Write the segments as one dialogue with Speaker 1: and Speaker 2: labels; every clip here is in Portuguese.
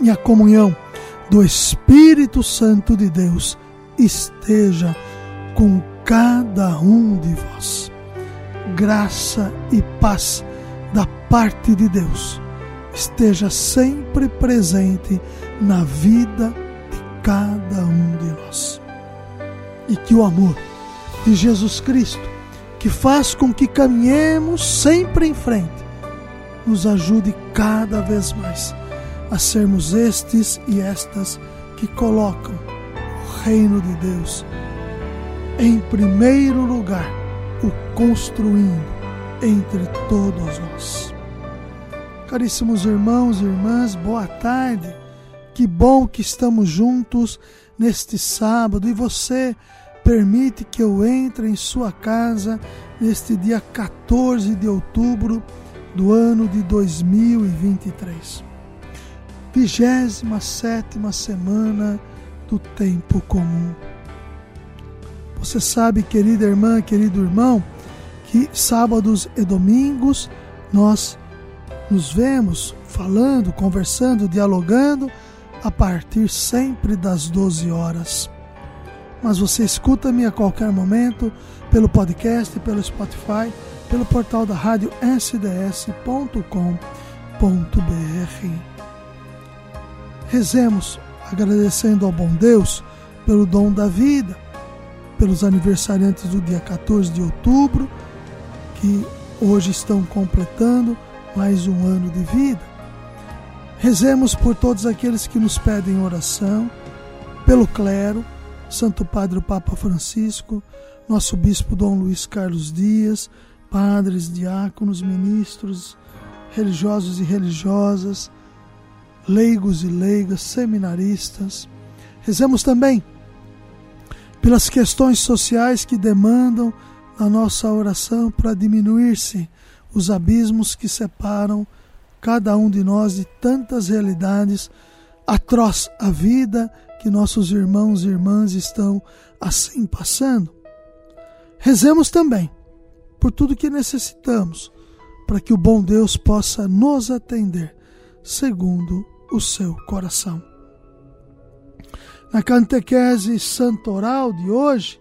Speaker 1: e a comunhão do Espírito Santo de Deus esteja com cada um de vós. Graça e paz da parte de Deus esteja sempre presente na vida de cada um de nós. E que o amor de Jesus Cristo, que faz com que caminhemos sempre em frente, nos ajude cada vez mais a sermos estes e estas que colocam o reino de Deus em primeiro lugar, o construindo entre todos nós. Caríssimos irmãos e irmãs, boa tarde. Que bom que estamos juntos neste sábado e você permite que eu entre em sua casa neste dia 14 de outubro do ano de 2023 vigésima sétima semana do tempo comum. Você sabe, querida irmã, querido irmão, que sábados e domingos nós nos vemos falando, conversando, dialogando a partir sempre das 12 horas. Mas você escuta-me a qualquer momento pelo podcast, pelo Spotify, pelo portal da rádio sds.com.br. Rezemos agradecendo ao bom Deus pelo dom da vida, pelos aniversariantes do dia 14 de outubro, que hoje estão completando mais um ano de vida. Rezemos por todos aqueles que nos pedem oração, pelo clero, Santo Padre o Papa Francisco, nosso Bispo Dom Luiz Carlos Dias, padres, diáconos, ministros, religiosos e religiosas, leigos e leigas, seminaristas. Rezemos também pelas questões sociais que demandam a nossa oração para diminuir-se os abismos que separam cada um de nós de tantas realidades atroz a vida que nossos irmãos e irmãs estão assim passando. Rezemos também por tudo que necessitamos para que o bom Deus possa nos atender segundo o seu coração. Na catequese santoral de hoje,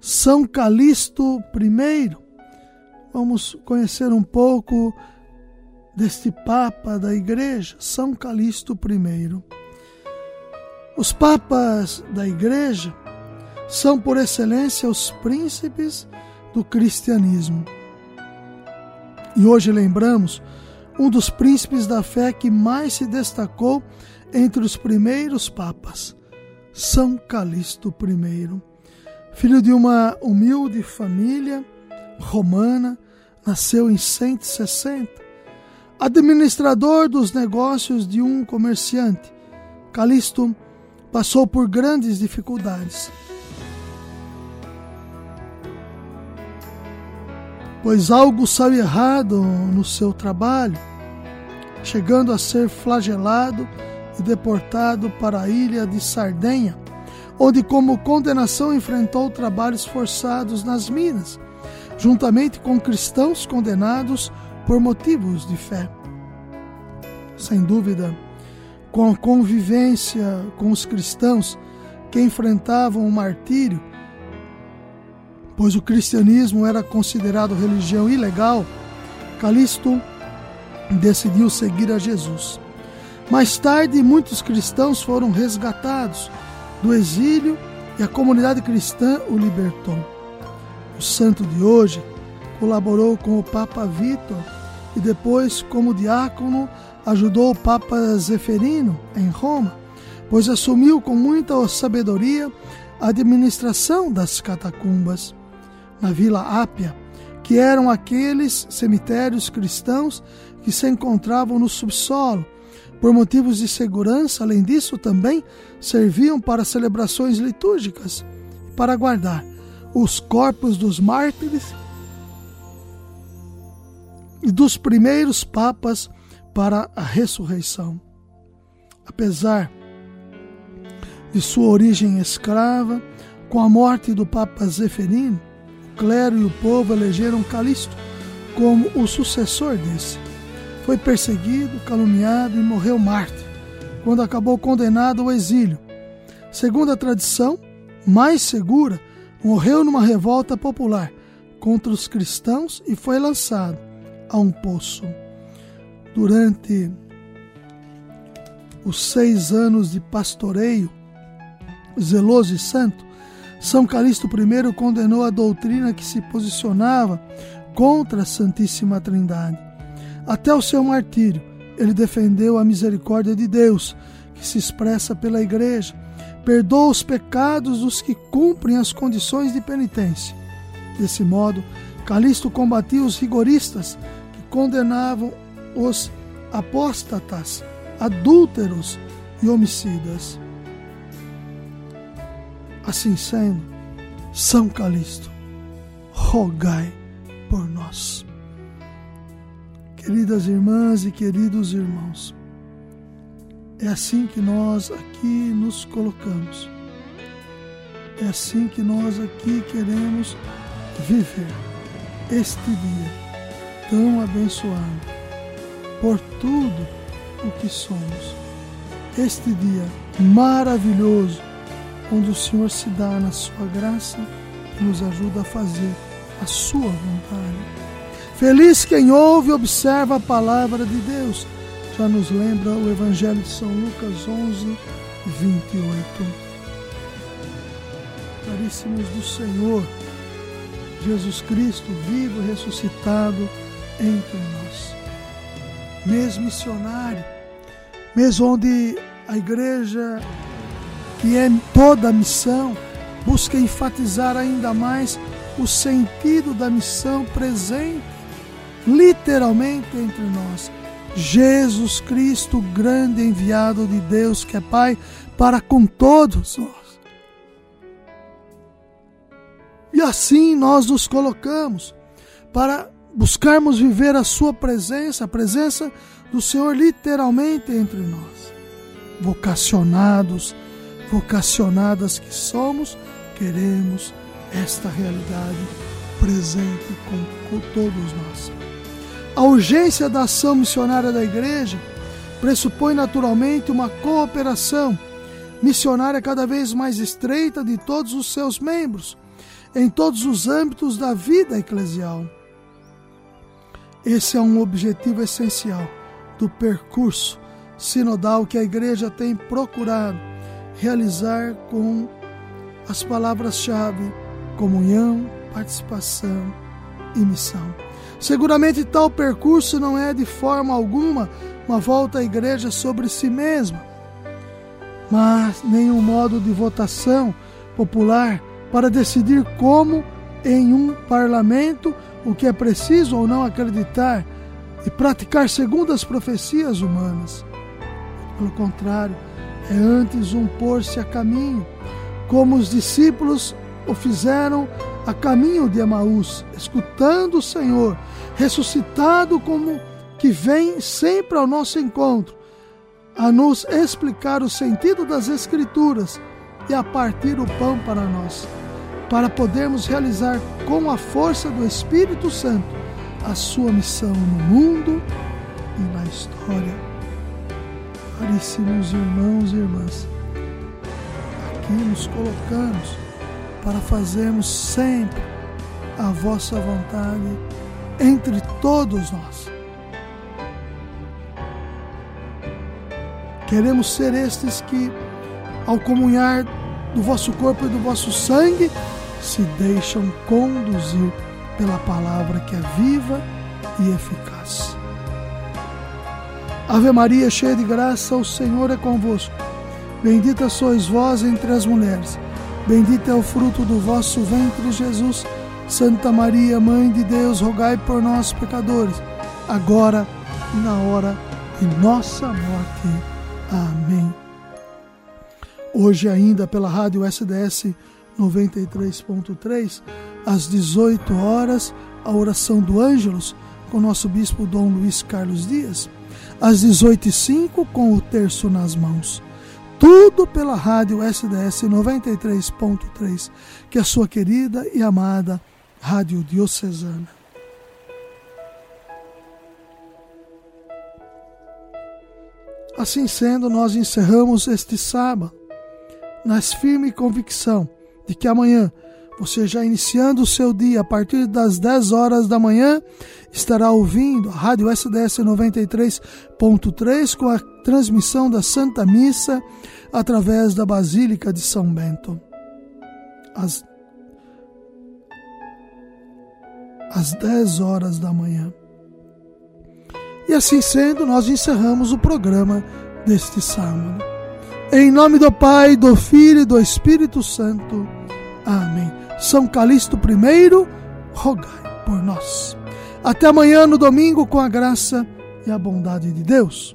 Speaker 1: São Calixto I, vamos conhecer um pouco deste Papa da Igreja, São Calixto I. Os papas da Igreja são, por excelência, os príncipes do cristianismo. E hoje lembramos um dos príncipes da fé que mais se destacou entre os primeiros papas, São Calixto I. Filho de uma humilde família romana, nasceu em 160. Administrador dos negócios de um comerciante, Calixto passou por grandes dificuldades. Pois algo saiu errado no seu trabalho, chegando a ser flagelado e deportado para a ilha de Sardenha, onde, como condenação, enfrentou trabalhos forçados nas minas, juntamente com cristãos condenados por motivos de fé. Sem dúvida, com a convivência com os cristãos que enfrentavam o martírio, pois o cristianismo era considerado religião ilegal, Calixto decidiu seguir a Jesus. Mais tarde, muitos cristãos foram resgatados do exílio e a comunidade cristã o libertou. O santo de hoje colaborou com o Papa Vitor e depois, como diácono, ajudou o Papa Zeferino em Roma, pois assumiu com muita sabedoria a administração das catacumbas na Vila Ápia, que eram aqueles cemitérios cristãos que se encontravam no subsolo, Por motivos de segurança, além disso, também serviam para celebrações litúrgicas e para guardar os corpos dos mártires e dos primeiros papas para a ressurreição. Apesar de sua origem escrava, com a morte do Papa Zeferino, clero e o povo elegeram Calixto como o sucessor desse. Foi perseguido, caluniado e morreu mártir, quando acabou condenado ao exílio. Segundo a tradição mais segura, morreu numa revolta popular contra os cristãos e foi lançado a um poço. Durante os seis anos de pastoreio zeloso e santo, São Calixto I condenou a doutrina que se posicionava contra a Santíssima Trindade. Até o seu martírio, ele defendeu a misericórdia de Deus, que se expressa pela Igreja, perdoa os pecados dos que cumprem as condições de penitência. Desse modo, Calixto combatia os rigoristas que condenavam os apóstatas, adúlteros e homicidas. Assim sendo, São Calixto, rogai por nós. Queridas irmãs e queridos irmãos, é assim que nós aqui nos colocamos. É assim que nós aqui queremos viver este dia tão abençoado por tudo o que somos. Este dia maravilhoso, onde o Senhor se dá na sua graça e nos ajuda a fazer a sua vontade. Feliz quem ouve e observa a palavra de Deus. Já nos lembra o Evangelho de São Lucas 11, 28. Caríssimos do Senhor, Jesus Cristo vivo e ressuscitado entre nós. Mês missionário, mês onde a igreja, que é toda a missão, busca enfatizar ainda mais o sentido da missão presente, literalmente entre nós. Jesus Cristo, grande enviado de Deus, que é Pai, para com todos nós. E assim nós nos colocamos para buscarmos viver a Sua presença, a presença do Senhor literalmente entre nós. Vocacionados, vocacionadas que somos, queremos esta realidade presente com, todos nós. A urgência da ação missionária da igreja pressupõe naturalmente uma cooperação missionária cada vez mais estreita de todos os seus membros, em todos os âmbitos da vida eclesial. Esse é um objetivo essencial do percurso sinodal que a igreja tem procurado realizar com as palavras-chave comunhão, participação e missão. Seguramente tal percurso não é de forma alguma uma volta à igreja sobre si mesma, mas nenhum modo de votação popular para decidir como em um parlamento o que é preciso ou não acreditar e praticar segundo as profecias humanas. Pelo contrário, é antes um pôr-se a caminho, como os discípulos o fizeram a caminho de Emaús, escutando o Senhor, ressuscitado como que vem sempre ao nosso encontro, a nos explicar o sentido das Escrituras e a partir o pão para nós, para podermos realizar com a força do Espírito Santo a sua missão no mundo e na história. Caríssimos irmãos e irmãs, aqui nos colocamos para fazermos sempre a vossa vontade entre todos nós. Queremos ser estes que, ao comunhar do vosso corpo e do vosso sangue, se deixam conduzir pela palavra que é viva e eficaz. Ave Maria, cheia de graça, o Senhor é convosco. Bendita sois vós entre as mulheres Bendito é o fruto do vosso ventre, Jesus. Santa Maria, Mãe de Deus, rogai por nós, pecadores, agora e na hora e nossa morte. Amém. Hoje ainda pela rádio SDS 93.3, às 18 horas, a oração do Ângelos com nosso bispo Dom Luiz Carlos Dias, às 18h05 com o terço nas mãos. Tudo pela rádio SDS 93.3, que é a sua querida e amada Rádio Diocesana. Assim sendo, nós encerramos este sábado na firme convicção de que amanhã, você já iniciando o seu dia a partir das 10 horas da manhã, estará ouvindo a Rádio SDS 93.3 com a transmissão da Santa Missa através da Basílica de São Bento. Às, às 10 horas da manhã. E assim sendo, nós encerramos o programa deste sábado. Em nome do Pai, do Filho e do Espírito Santo. Amém. São Calixto I, rogai por nós. Até amanhã no domingo com a graça e a bondade de Deus.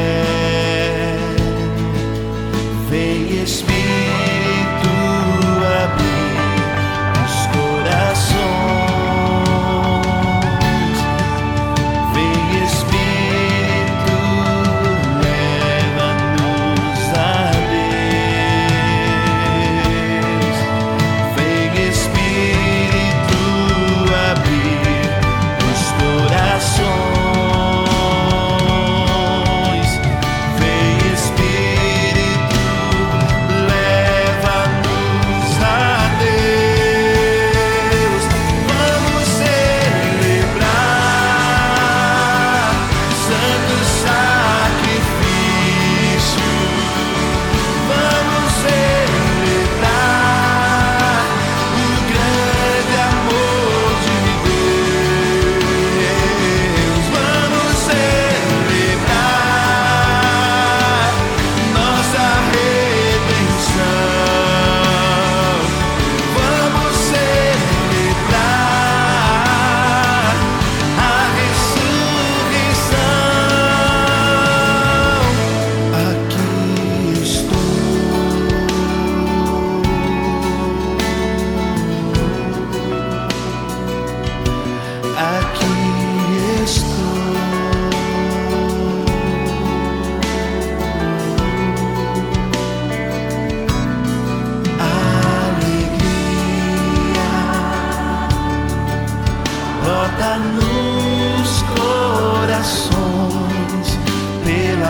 Speaker 2: Vem Espírito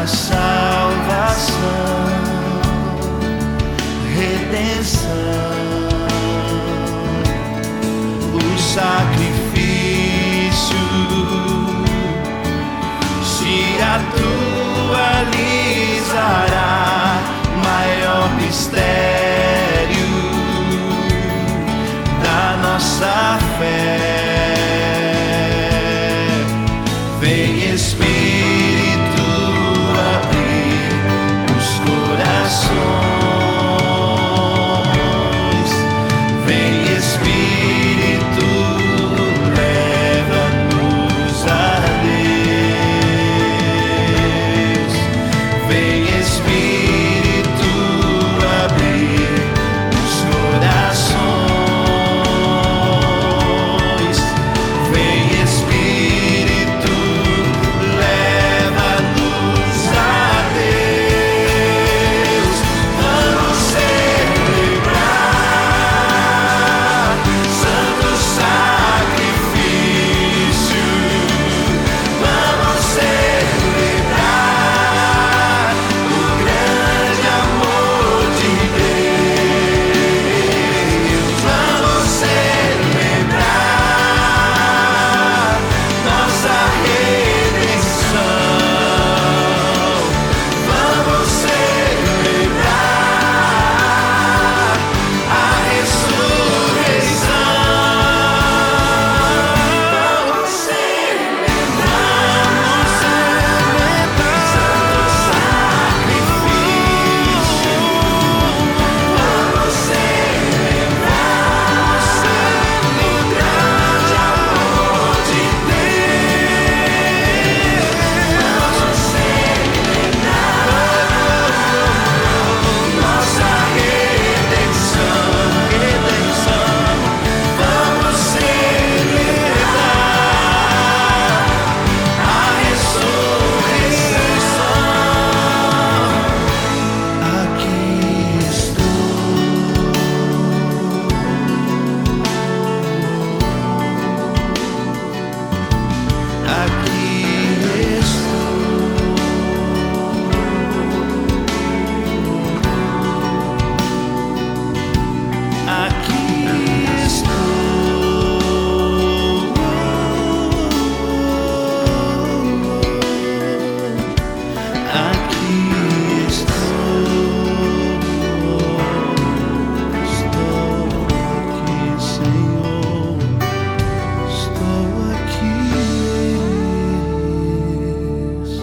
Speaker 2: minha salvação, redenção, o sacrifício se atualizará. Maior mistério da nossa fé.